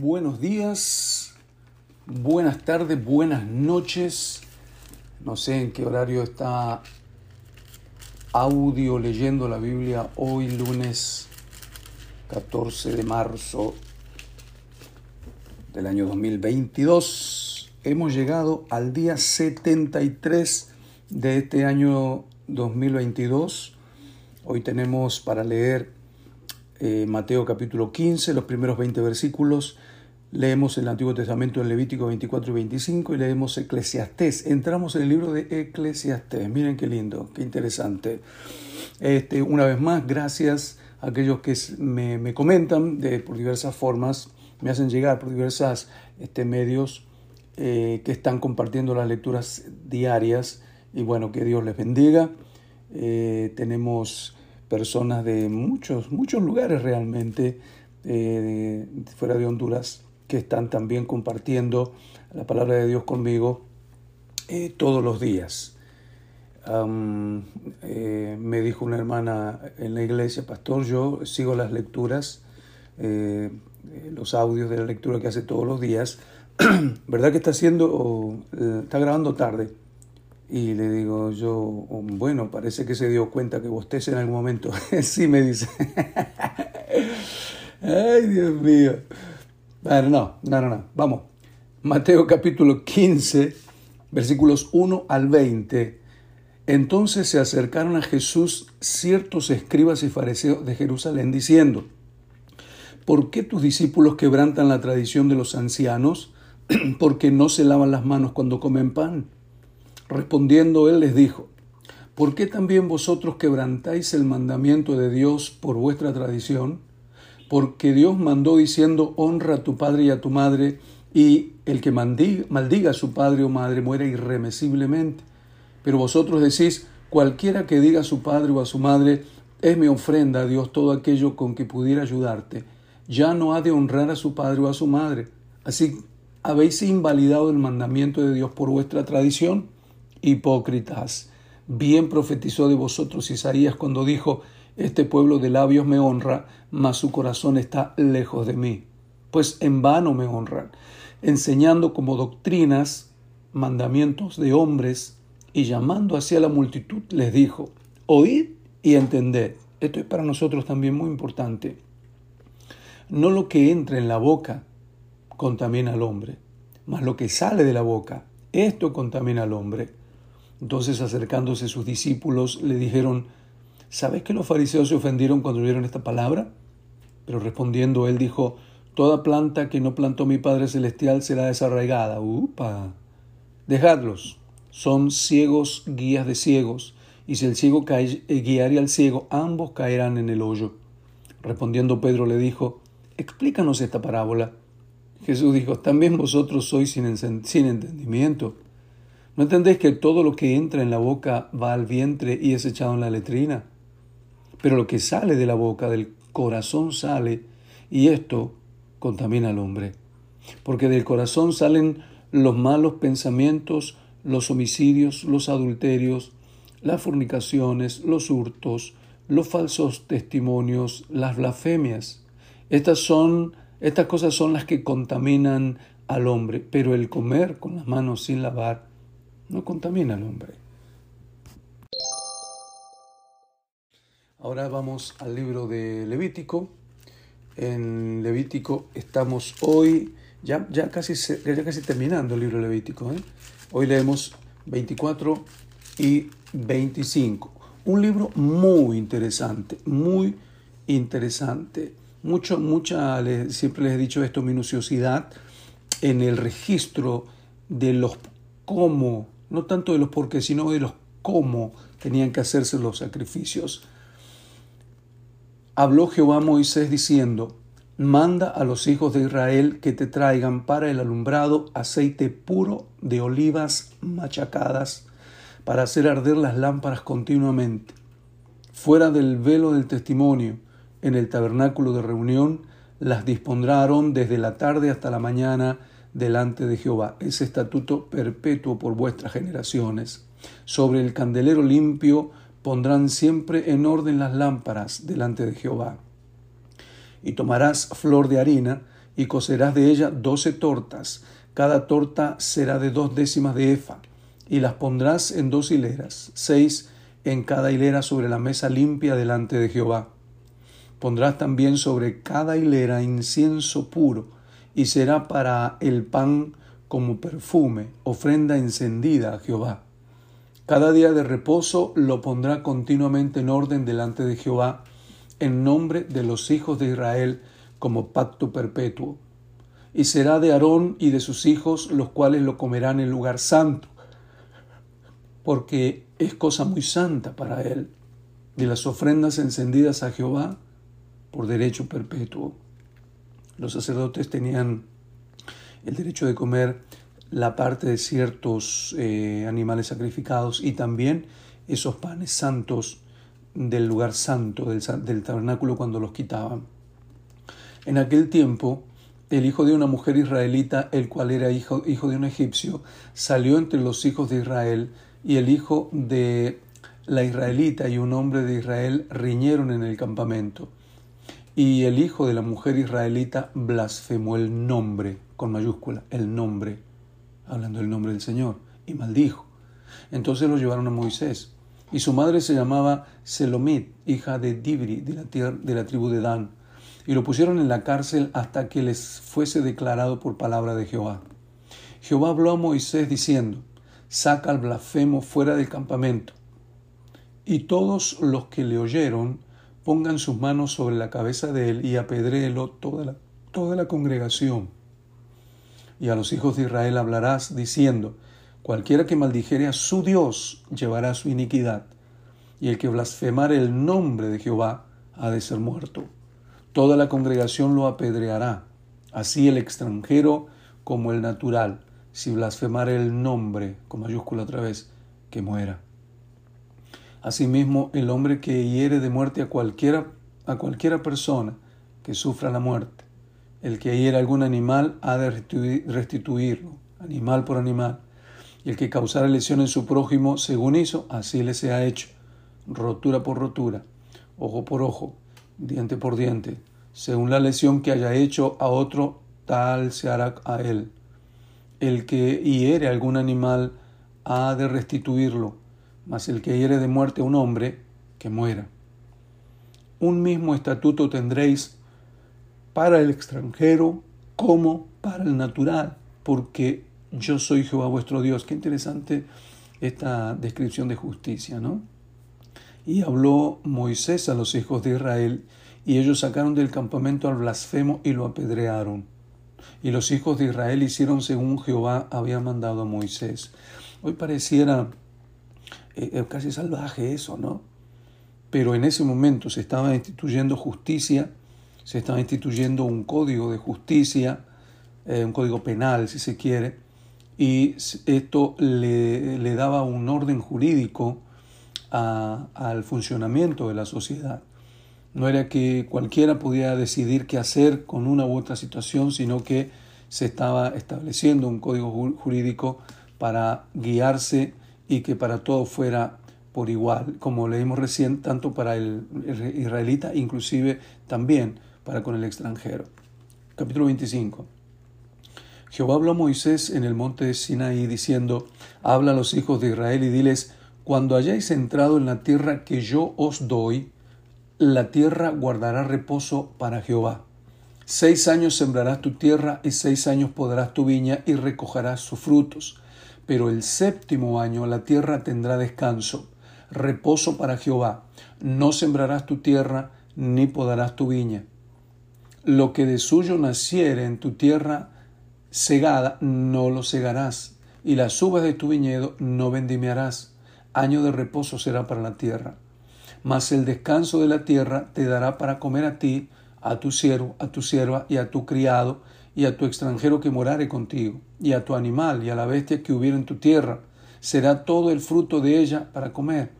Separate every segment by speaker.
Speaker 1: buenos días, buenas tardes, buenas noches. No sé en qué horario está audio leyendo la Biblia hoy lunes 14 de marzo del año 2022. Hemos llegado al día 73 de este año 2022. Hoy tenemos para leer eh, Mateo capítulo 15, los primeros 20 versículos. Leemos el Antiguo Testamento en Levítico 24 y 25 y leemos Eclesiastés. Entramos en el libro de Eclesiastés. Miren qué lindo, qué interesante. Este, una vez más, gracias a aquellos que me, me comentan de, por diversas formas, me hacen llegar por diversos este, medios eh, que están compartiendo las lecturas diarias. Y bueno, que Dios les bendiga. Eh, tenemos personas de muchos, muchos lugares realmente eh, fuera de Honduras que están también compartiendo la palabra de Dios conmigo eh, todos los días. Eh, me dijo una hermana en la iglesia, pastor, yo sigo las lecturas, los audios de la lectura que hace todos los días. ¿Verdad que está haciendo, está grabando tarde? Y le digo yo, bueno, parece que se dio cuenta que bosteces en algún momento. sí, me dice. Ay, Dios mío. Bueno, no, no, no, no. Vamos. Mateo capítulo 15, versículos 1 al 20. Entonces se acercaron a Jesús ciertos escribas y fariseos de Jerusalén diciendo, ¿por qué tus discípulos quebrantan la tradición de los ancianos? porque no se lavan las manos cuando comen pan. Respondiendo él les dijo, ¿por qué también vosotros quebrantáis el mandamiento de Dios por vuestra tradición? Porque Dios mandó diciendo, honra a tu padre y a tu madre, y el que maldiga, a su padre o madre muere irremisiblemente. Pero vosotros decís, cualquiera que diga a su padre o a su madre, es mi ofrenda a Dios todo aquello con que pudiera ayudarte, ya no ha de honrar a su padre o a su madre. Así habéis invalidado el mandamiento de Dios por vuestra tradición hipócritas. Bien profetizó de vosotros Isaías cuando dijo, Este pueblo de labios me honra, mas su corazón está lejos de mí. Pues en vano me honran, enseñando como doctrinas mandamientos de hombres, y llamando hacia la multitud les dijo, Oíd y entended. Esto es para nosotros también muy importante. No lo que entra en la boca contamina al hombre, mas lo que sale de la boca, esto contamina al hombre. Entonces acercándose sus discípulos le dijeron, ¿sabes que los fariseos se ofendieron cuando oyeron esta palabra? Pero respondiendo él dijo, Toda planta que no plantó mi Padre Celestial será desarraigada. ¡Upa! Dejadlos. Son ciegos guías de ciegos, y si el ciego cae, eh, al ciego, ambos caerán en el hoyo. Respondiendo Pedro le dijo, Explícanos esta parábola. Jesús dijo, ¿también vosotros sois sin, sin entendimiento? ¿No entendéis que todo lo que entra en la boca va al vientre y es echado en la letrina? Pero lo que sale de la boca, del corazón sale, y esto contamina al hombre. Porque del corazón salen los malos pensamientos, los homicidios, los adulterios, las fornicaciones, los hurtos, los falsos testimonios, las blasfemias. Estas son estas cosas son las que contaminan al hombre, pero el comer con las manos sin lavar no contamina al hombre. Ahora vamos al libro de Levítico. En Levítico estamos hoy, ya, ya, casi, ya casi terminando el libro de Levítico. ¿eh? Hoy leemos 24 y 25. Un libro muy interesante, muy interesante. Mucho, mucha, siempre les he dicho esto, minuciosidad en el registro de los cómo no tanto de los por qué, sino de los cómo tenían que hacerse los sacrificios. Habló Jehová a Moisés diciendo, manda a los hijos de Israel que te traigan para el alumbrado aceite puro de olivas machacadas para hacer arder las lámparas continuamente. Fuera del velo del testimonio, en el tabernáculo de reunión, las dispondrán desde la tarde hasta la mañana delante de Jehová. Es estatuto perpetuo por vuestras generaciones. Sobre el candelero limpio pondrán siempre en orden las lámparas delante de Jehová. Y tomarás flor de harina y cocerás de ella doce tortas, cada torta será de dos décimas de efa, y las pondrás en dos hileras, seis en cada hilera sobre la mesa limpia delante de Jehová. Pondrás también sobre cada hilera incienso puro, y será para el pan como perfume, ofrenda encendida a Jehová. Cada día de reposo lo pondrá continuamente en orden delante de Jehová, en nombre de los hijos de Israel, como pacto perpetuo. Y será de Aarón y de sus hijos, los cuales lo comerán en lugar santo, porque es cosa muy santa para él. De las ofrendas encendidas a Jehová, por derecho perpetuo. Los sacerdotes tenían el derecho de comer la parte de ciertos eh, animales sacrificados y también esos panes santos del lugar santo, del, del tabernáculo cuando los quitaban. En aquel tiempo, el hijo de una mujer israelita, el cual era hijo, hijo de un egipcio, salió entre los hijos de Israel, y el hijo de la israelita y un hombre de Israel riñeron en el campamento. Y el hijo de la mujer israelita blasfemó el nombre, con mayúscula, el nombre, hablando del nombre del Señor, y maldijo. Entonces lo llevaron a Moisés. Y su madre se llamaba Selomit, hija de Dibri, de la, de la tribu de Dan. Y lo pusieron en la cárcel hasta que les fuese declarado por palabra de Jehová. Jehová habló a Moisés diciendo, saca al blasfemo fuera del campamento. Y todos los que le oyeron pongan sus manos sobre la cabeza de él y apedréelo toda la, toda la congregación. Y a los hijos de Israel hablarás diciendo, cualquiera que maldijere a su Dios llevará su iniquidad, y el que blasfemare el nombre de Jehová ha de ser muerto. Toda la congregación lo apedreará, así el extranjero como el natural, si blasfemare el nombre, con mayúscula otra vez, que muera. Asimismo, el hombre que hiere de muerte a cualquiera, a cualquiera persona que sufra la muerte, el que hiere algún animal ha de restituirlo, animal por animal, y el que causara lesión en su prójimo, según hizo, así le sea hecho, rotura por rotura, ojo por ojo, diente por diente, según la lesión que haya hecho a otro, tal se hará a él. El que hiere algún animal ha de restituirlo, mas el que hiere de muerte a un hombre, que muera. Un mismo estatuto tendréis para el extranjero como para el natural, porque yo soy Jehová vuestro Dios. Qué interesante esta descripción de justicia, ¿no? Y habló Moisés a los hijos de Israel, y ellos sacaron del campamento al blasfemo y lo apedrearon. Y los hijos de Israel hicieron según Jehová había mandado a Moisés. Hoy pareciera eh, es casi salvaje eso, ¿no? Pero en ese momento se estaba instituyendo justicia, se estaba instituyendo un código de justicia, eh, un código penal, si se quiere, y esto le, daba un orden jurídico al funcionamiento de la sociedad. No era que cualquiera podía decidir qué hacer con una u otra situación, sino que se estaba estableciendo un código jurídico para guiarse y que para todos fuera por igual, como leímos recién, tanto para el israelita, inclusive también para con el extranjero. Capítulo 25. Jehová habló a Moisés en el monte de Sinaí diciendo, habla a los hijos de Israel y diles, cuando hayáis entrado en la tierra que yo os doy, la tierra guardará reposo para Jehová. Seis años sembrarás tu tierra y seis años podrás tu viña y recogerás sus frutos pero el séptimo año la tierra tendrá descanso, reposo para Jehová. No sembrarás tu tierra, ni podarás tu viña. Lo que de suyo naciere en tu tierra segada, no lo segarás, y las uvas de tu viñedo no vendimiarás. Año de reposo será para la tierra. Mas el descanso de la tierra te dará para comer a ti, a tu siervo, a tu sierva y a tu criado, y a tu extranjero que morare contigo, y a tu animal y a la bestia que hubiera en tu tierra. Será todo el fruto de ella para comer.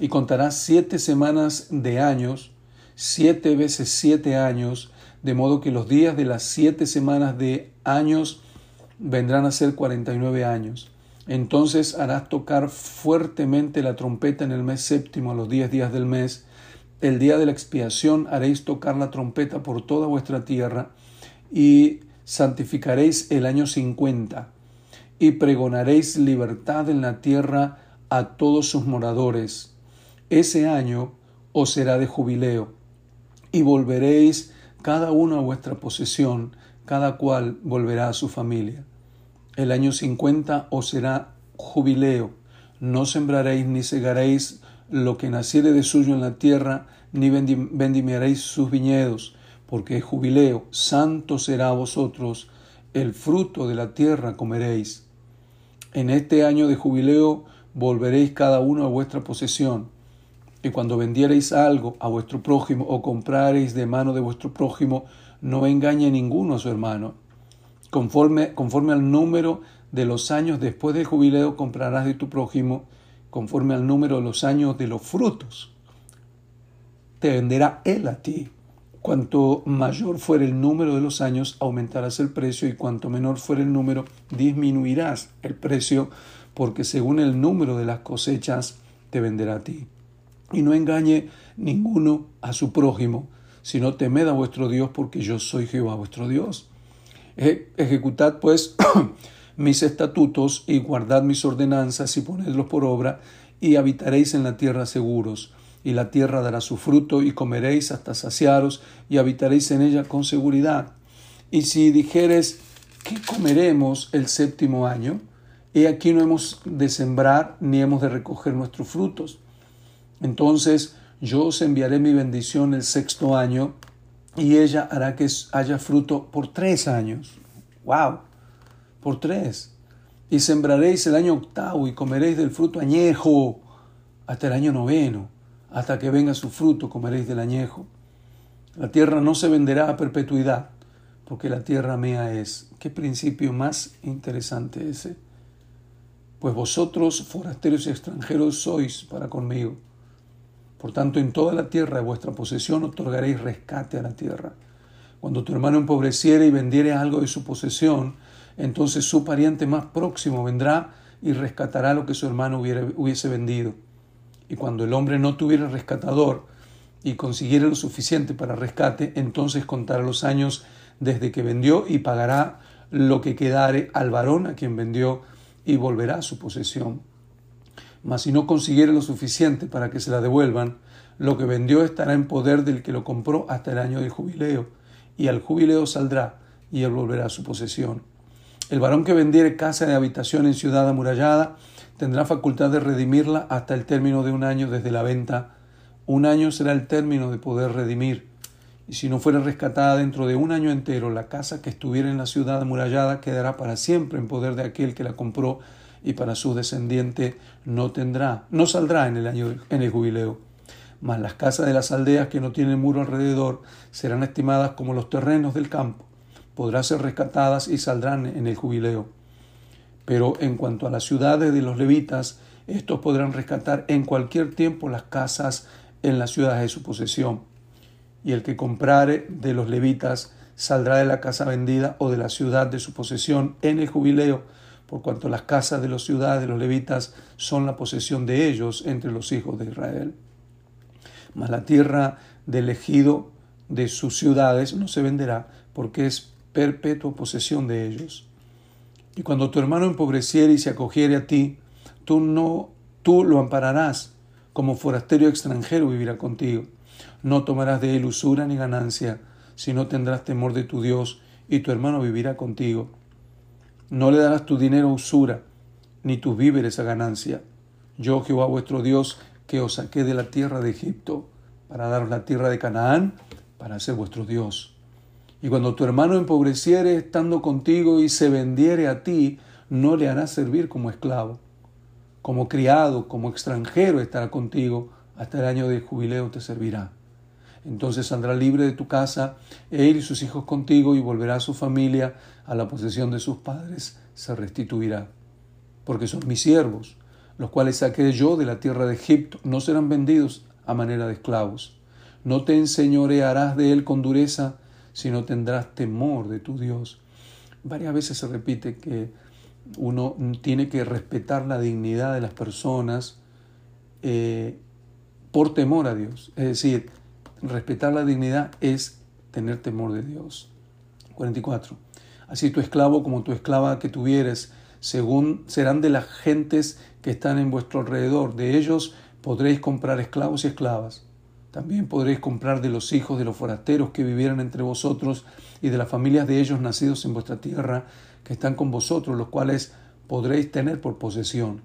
Speaker 1: Y contarás siete semanas de años, siete veces siete años, de modo que los días de las siete semanas de años vendrán a ser cuarenta y nueve años. Entonces harás tocar fuertemente la trompeta en el mes séptimo a los diez días del mes. El día de la expiación haréis tocar la trompeta por toda vuestra tierra y santificaréis el año cincuenta, y pregonaréis libertad en la tierra a todos sus moradores. Ese año os será de jubileo, y volveréis cada uno a vuestra posesión, cada cual volverá a su familia. El año cincuenta os será jubileo, no sembraréis ni segaréis lo que naciere de suyo en la tierra, ni vendimiaréis sus viñedos, porque es jubileo, santo será a vosotros, el fruto de la tierra comeréis. En este año de jubileo volveréis cada uno a vuestra posesión, y cuando vendiereis algo a vuestro prójimo o comprareis de mano de vuestro prójimo, no engañe ninguno a su hermano. Conforme, conforme al número de los años después del jubileo comprarás de tu prójimo, conforme al número de los años de los frutos te venderá él a ti. Cuanto mayor fuere el número de los años, aumentarás el precio y cuanto menor fuere el número, disminuirás el precio, porque según el número de las cosechas, te venderá a ti. Y no engañe ninguno a su prójimo, sino temed a vuestro Dios, porque yo soy Jehová vuestro Dios. Ejecutad pues mis estatutos y guardad mis ordenanzas y ponedlos por obra, y habitaréis en la tierra seguros y la tierra dará su fruto, y comeréis hasta saciaros, y habitaréis en ella con seguridad. Y si dijeres, ¿qué comeremos el séptimo año? He aquí no hemos de sembrar, ni hemos de recoger nuestros frutos. Entonces yo os enviaré mi bendición el sexto año, y ella hará que haya fruto por tres años. ¡Wow! Por tres. Y sembraréis el año octavo y comeréis del fruto añejo hasta el año noveno hasta que venga su fruto comeréis del añejo. La tierra no se venderá a perpetuidad, porque la tierra mía es. Qué principio más interesante ese. Pues vosotros, forasteros y extranjeros, sois para conmigo. Por tanto, en toda la tierra de vuestra posesión otorgaréis rescate a la tierra. Cuando tu hermano empobreciere y vendiere algo de su posesión, entonces su pariente más próximo vendrá y rescatará lo que su hermano hubiese vendido. Y cuando el hombre no tuviera rescatador y consiguiera lo suficiente para rescate, entonces contará los años desde que vendió y pagará lo que quedare al varón a quien vendió y volverá a su posesión. Mas si no consiguiere lo suficiente para que se la devuelvan, lo que vendió estará en poder del que lo compró hasta el año del jubileo, y al jubileo saldrá y él volverá a su posesión. El varón que vendiere casa de habitación en ciudad amurallada, tendrá facultad de redimirla hasta el término de un año desde la venta. Un año será el término de poder redimir. Y si no fuera rescatada dentro de un año entero, la casa que estuviera en la ciudad amurallada quedará para siempre en poder de aquel que la compró y para su descendiente no tendrá, no saldrá en el año en el jubileo. Mas las casas de las aldeas que no tienen muro alrededor serán estimadas como los terrenos del campo. Podrán ser rescatadas y saldrán en el jubileo. Pero en cuanto a las ciudades de los levitas, estos podrán rescatar en cualquier tiempo las casas en las ciudades de su posesión. Y el que comprare de los levitas saldrá de la casa vendida o de la ciudad de su posesión en el jubileo, por cuanto las casas de las ciudades de los levitas son la posesión de ellos entre los hijos de Israel. Mas la tierra del ejido de sus ciudades no se venderá, porque es perpetua posesión de ellos. Y cuando tu hermano empobreciere y se acogiere a ti, tú no, tú lo ampararás, como forastero extranjero vivirá contigo. No tomarás de él usura ni ganancia, sino tendrás temor de tu Dios, y tu hermano vivirá contigo. No le darás tu dinero a usura, ni tus víveres a ganancia. Yo, Jehová vuestro Dios, que os saqué de la tierra de Egipto, para daros la tierra de Canaán, para ser vuestro Dios. Y cuando tu hermano empobreciere estando contigo y se vendiere a ti, no le harás servir como esclavo. Como criado, como extranjero estará contigo, hasta el año de jubileo te servirá. Entonces saldrá libre de tu casa, él y sus hijos contigo, y volverá a su familia, a la posesión de sus padres, se restituirá. Porque son mis siervos, los cuales saqué yo de la tierra de Egipto, no serán vendidos a manera de esclavos. No te enseñorearás de él con dureza, sino tendrás temor de tu Dios. Varias veces se repite que uno tiene que respetar la dignidad de las personas eh, por temor a Dios. Es decir, respetar la dignidad es tener temor de Dios. 44. Así tu esclavo como tu esclava que tuvieres, según serán de las gentes que están en vuestro alrededor. De ellos podréis comprar esclavos y esclavas. También podréis comprar de los hijos de los forasteros que vivieran entre vosotros y de las familias de ellos nacidos en vuestra tierra, que están con vosotros, los cuales podréis tener por posesión.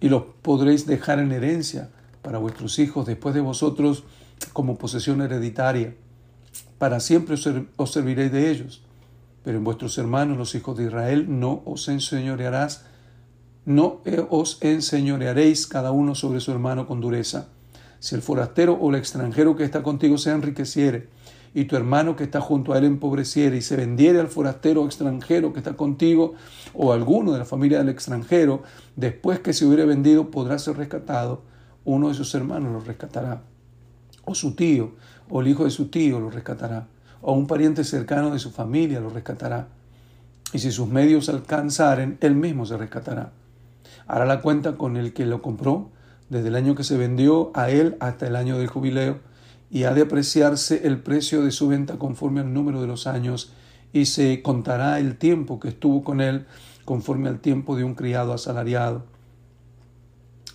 Speaker 1: Y los podréis dejar en herencia para vuestros hijos después de vosotros como posesión hereditaria. Para siempre os serviréis de ellos. Pero en vuestros hermanos, los hijos de Israel, no os enseñorearás, no os enseñorearéis cada uno sobre su hermano con dureza. Si el forastero o el extranjero que está contigo se enriqueciere, y tu hermano que está junto a él empobreciere y se vendiere al forastero o extranjero que está contigo, o alguno de la familia del extranjero, después que se hubiere vendido podrá ser rescatado, uno de sus hermanos lo rescatará, o su tío, o el hijo de su tío lo rescatará, o un pariente cercano de su familia lo rescatará. Y si sus medios alcanzaren, él mismo se rescatará. Hará la cuenta con el que lo compró, desde el año que se vendió a él hasta el año del jubileo, y ha de apreciarse el precio de su venta conforme al número de los años, y se contará el tiempo que estuvo con él conforme al tiempo de un criado asalariado.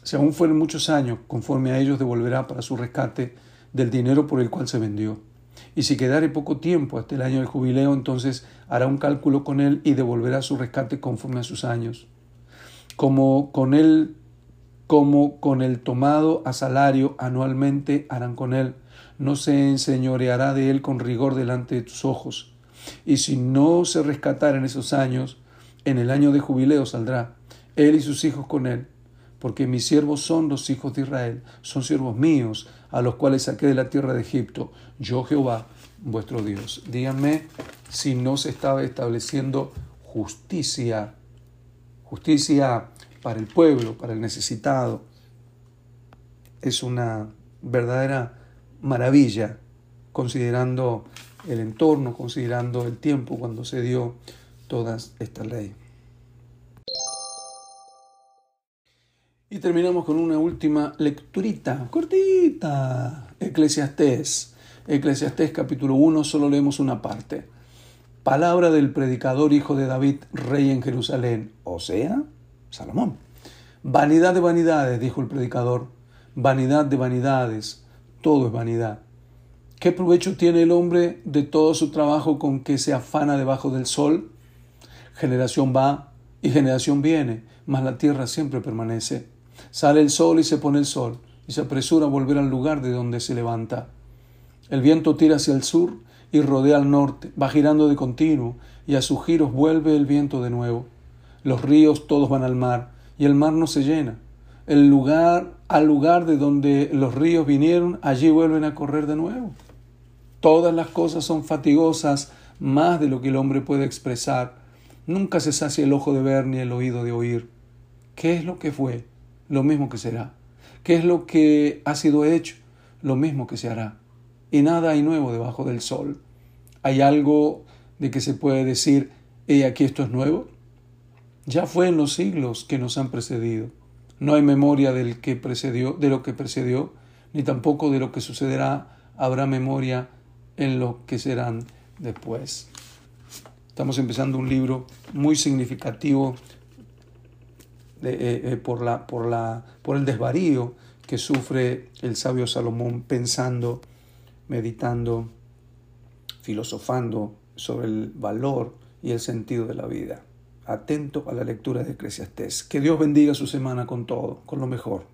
Speaker 1: Si aún fueren muchos años, conforme a ellos devolverá para su rescate del dinero por el cual se vendió. Y si quedare poco tiempo hasta el año del jubileo, entonces hará un cálculo con él y devolverá su rescate conforme a sus años. Como con él, como con el tomado a salario anualmente harán con él. No se enseñoreará de él con rigor delante de tus ojos. Y si no se rescatara en esos años, en el año de jubileo saldrá, él y sus hijos con él, porque mis siervos son los hijos de Israel, son siervos míos, a los cuales saqué de la tierra de Egipto, yo Jehová, vuestro Dios. Díganme si no se estaba estableciendo justicia, justicia para el pueblo, para el necesitado. Es una verdadera maravilla, considerando el entorno, considerando el tiempo cuando se dio toda esta ley. Y terminamos con una última lecturita, cortita. Eclesiastés. Eclesiastés capítulo 1, solo leemos una parte. Palabra del predicador hijo de David, rey en Jerusalén, o sea, Salomón. Vanidad de vanidades, dijo el predicador, vanidad de vanidades, todo es vanidad. ¿Qué provecho tiene el hombre de todo su trabajo con que se afana debajo del sol? Generación va y generación viene, mas la tierra siempre permanece. Sale el sol y se pone el sol, y se apresura a volver al lugar de donde se levanta. El viento tira hacia el sur y rodea al norte, va girando de continuo, y a sus giros vuelve el viento de nuevo. Los ríos todos van al mar, y el mar no se llena. El lugar, al lugar de donde los ríos vinieron, allí vuelven a correr de nuevo. Todas las cosas son fatigosas, más de lo que el hombre puede expresar. Nunca se sacia el ojo de ver ni el oído de oír. ¿Qué es lo que fue? Lo mismo que será. ¿Qué es lo que ha sido hecho? Lo mismo que se hará. Y nada hay nuevo debajo del sol. ¿Hay algo de que se puede decir, he aquí esto es nuevo? Ya fue en los siglos que nos han precedido. No hay memoria del que precedió, de lo que precedió, ni tampoco de lo que sucederá. Habrá memoria en lo que serán después. Estamos empezando un libro muy significativo eh, eh, por, la, por, la, por el desvarío que sufre el sabio Salomón pensando, meditando, filosofando sobre el valor y el sentido de la vida atento a la lectura de Eclesiastés. Que Dios bendiga su semana con todo, con lo mejor.